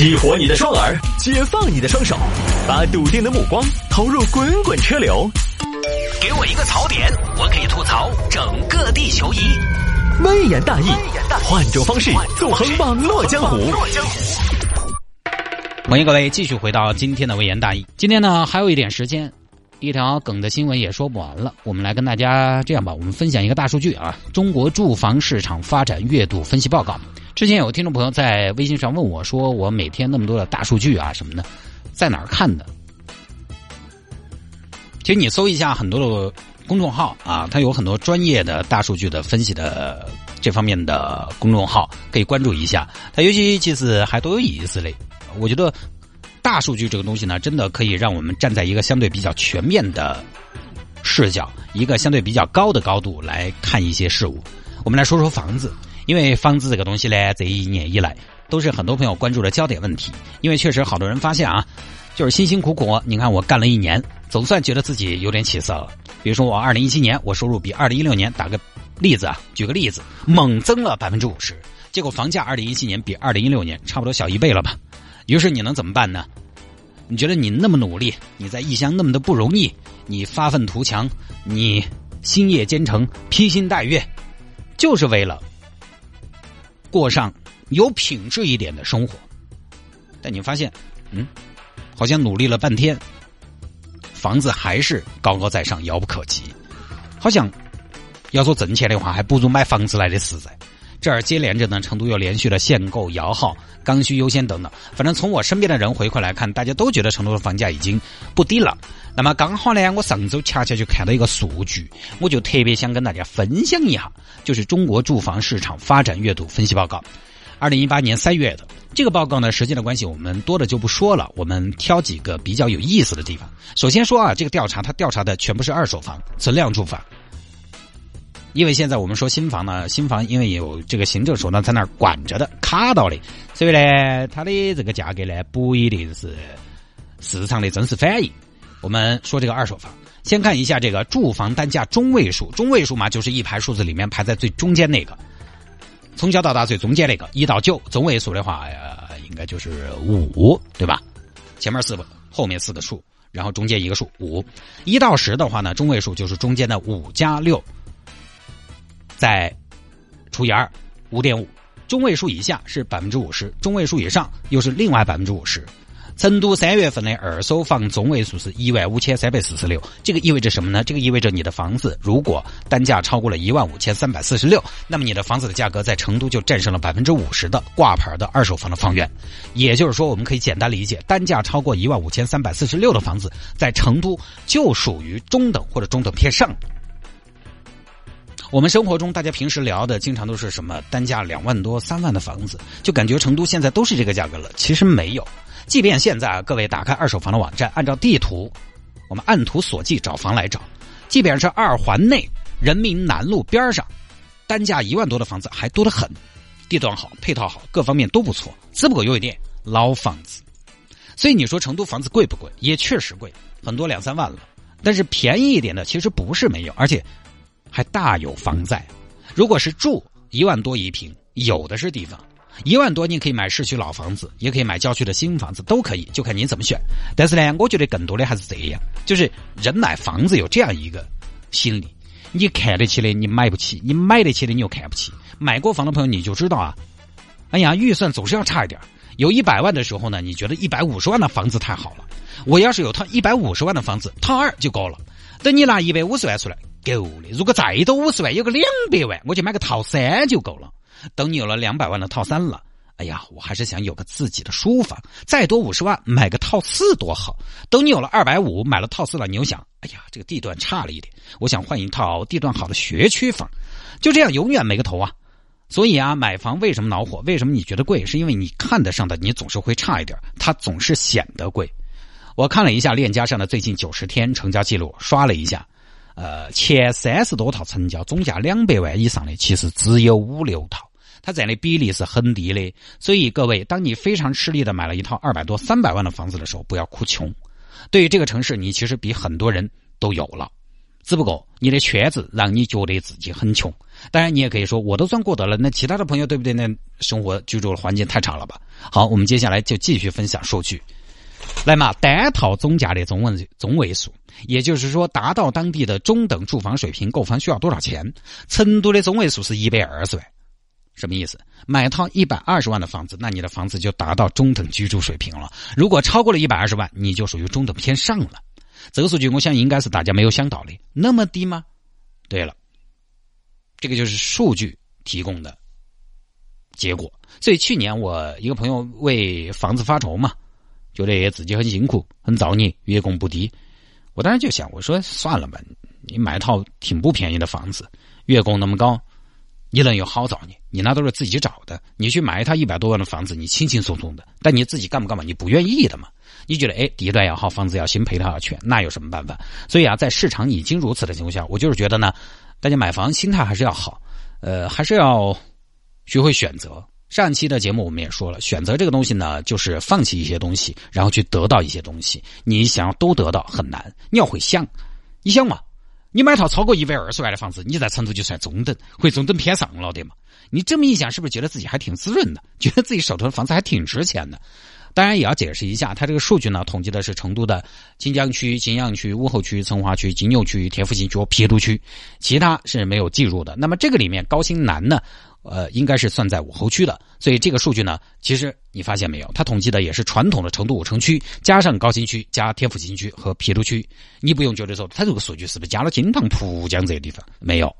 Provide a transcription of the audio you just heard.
激活你的双耳，解放你的双手，把笃定的目光投入滚滚车流。给我一个槽点，我可以吐槽整个地球仪。微言大义，换种方式纵横网络江湖。欢迎各位继续回到今天的微言大义。今天呢，还有一点时间，一条梗的新闻也说不完了。我们来跟大家这样吧，我们分享一个大数据啊，中国住房市场发展月度分析报告。之前有个听众朋友在微信上问我说：“我每天那么多的大数据啊什么的，在哪儿看的？”其实你搜一下很多的公众号啊，它有很多专业的大数据的分析的这方面的公众号，可以关注一下。它尤其其实还都有意思嘞。我觉得大数据这个东西呢，真的可以让我们站在一个相对比较全面的视角，一个相对比较高的高度来看一些事物。我们来说说房子。因为房子这个东西呢，这一年以来都是很多朋友关注的焦点问题。因为确实好多人发现啊，就是辛辛苦苦，你看我干了一年，总算觉得自己有点起色了。比如说我二零一七年我收入比二零一六年，打个例子啊，举个例子，猛增了百分之五十。结果房价二零一七年比二零一六年差不多小一倍了吧？于是你能怎么办呢？你觉得你那么努力，你在异乡那么的不容易，你发愤图强，你星夜兼程，披星戴月，就是为了。过上有品质一点的生活，但你发现，嗯，好像努力了半天，房子还是高高在上，遥不可及。好像要说挣钱的话，还不如买房子来的实在。这儿接连着呢，成都又连续的限购、摇号、刚需优先等等。反正从我身边的人回馈来看，大家都觉得成都的房价已经不低了。那么刚好呢，我上周恰恰就看到一个数据，我就特别想跟大家分享一下，就是中国住房市场发展月度分析报告，二零一八年三月的这个报告呢，时间的关系，我们多的就不说了，我们挑几个比较有意思的地方。首先说啊，这个调查它调查的全部是二手房、存量住房。因为现在我们说新房呢，新房因为有这个行政手段在那儿管着的、卡到的，所以呢，它的这个价格呢不一定是市场的真实反应。我们说这个二手房，先看一下这个住房单价中位数，中位数嘛就是一排数字里面排在最中间那个，从小到大最中间那个一到九，中位数的话应该就是五，对吧？前面四个，后面四个数，然后中间一个数五，一到十的话呢，中位数就是中间的五加六。再除以二，五点五，中位数以下是百分之五十，中位数以上又是另外百分之五十。成都三月份的二手房中位数是一万五千三百四十六，这个意味着什么呢？这个意味着你的房子如果单价超过了一万五千三百四十六，那么你的房子的价格在成都就战胜了百分之五十的挂牌的二手房的房源。也就是说，我们可以简单理解，单价超过一万五千三百四十六的房子，在成都就属于中等或者中等偏上。我们生活中，大家平时聊的经常都是什么单价两万多、三万的房子，就感觉成都现在都是这个价格了。其实没有，即便现在啊各位打开二手房的网站，按照地图，我们按图索骥找房来找，即便是二环内人民南路边上，单价一万多的房子还多得很，地段好、配套好，各方面都不错。只不过有一点老房子，所以你说成都房子贵不贵？也确实贵，很多两三万了。但是便宜一点的其实不是没有，而且。还大有房在，如果是住一万多一平，有的是地方。一万多你可以买市区老房子，也可以买郊区的新房子，都可以，就看你怎么选。但是呢，我觉得更多的还是这样，就是人买房子有这样一个心理：你看得起的你买不起，你买得起的你又看不起。买过房的朋友你就知道啊，哎呀，预算总是要差一点。有一百万的时候呢，你觉得一百五十万的房子太好了。我要是有套一百五十万的房子，套二就够了。等你拿一百五十万出来。够的，如果再多五十万，有个两百万，我就买个套三就够了。等你有了两百万的套三了，哎呀，我还是想有个自己的书房。再多五十万，买个套四多好。等你有了二百五，买了套四了，你又想，哎呀，这个地段差了一点，我想换一套地段好的学区房。就这样，永远没个头啊。所以啊，买房为什么恼火？为什么你觉得贵？是因为你看得上的，你总是会差一点，它总是显得贵。我看了一下链家上的最近九十天成交记录，刷了一下。呃，前三十多套成交，总价两百万以上的，其实只有五六套，它占的比例是很低的。所以各位，当你非常吃力的买了一套二百多、三百万的房子的时候，不要哭穷。对于这个城市，你其实比很多人都有了，只不过你的圈子让你觉得自己很穷。当然，你也可以说我都算过得了，那其他的朋友对不对？那生活居住的环境太差了吧？好，我们接下来就继续分享数据。来嘛，单套总价的中文中位数，也就是说，达到当地的中等住房水平，购房需要多少钱？成都的中位数是一百二十万，什么意思？买套一百二十万的房子，那你的房子就达到中等居住水平了。如果超过了一百二十万，你就属于中等偏上了。这个数据，我想应该是大家没有想到的，那么低吗？对了，这个就是数据提供的结果。所以去年我一个朋友为房子发愁嘛。觉得自己很辛苦，很造孽，月供不低。我当时就想，我说算了吧，你买套挺不便宜的房子，月供那么高，你能有好造孽？你那都是自己找的。你去买一套一百多万的房子，你轻轻松松的，但你自己干不干嘛？你不愿意的嘛？你觉得哎，地段要好，房子要新，配套要全，那有什么办法？所以啊，在市场已经如此的情况下，我就是觉得呢，大家买房心态还是要好，呃，还是要学会选择。上期的节目我们也说了，选择这个东西呢，就是放弃一些东西，然后去得到一些东西。你想要都得到很难，你要会想，你想嘛，你买套超过一百二十万的房子，你在成都就算中等，或中等偏上了的嘛。你这么一想，是不是觉得自己还挺滋润的？觉得自己手头的房子还挺值钱的？当然也要解释一下，它这个数据呢，统计的是成都的锦江区、金阳区、武侯区、成华区、金牛区、天府新区和郫都区，其他是没有计入的。那么这个里面高新南呢？呃，应该是算在武侯区的，所以这个数据呢，其实你发现没有，他统计的也是传统的成都五城区加上高新区加天府新区和郫都区，你不用觉得说他这个数据是不是加了金堂、浦江这些地方？没有，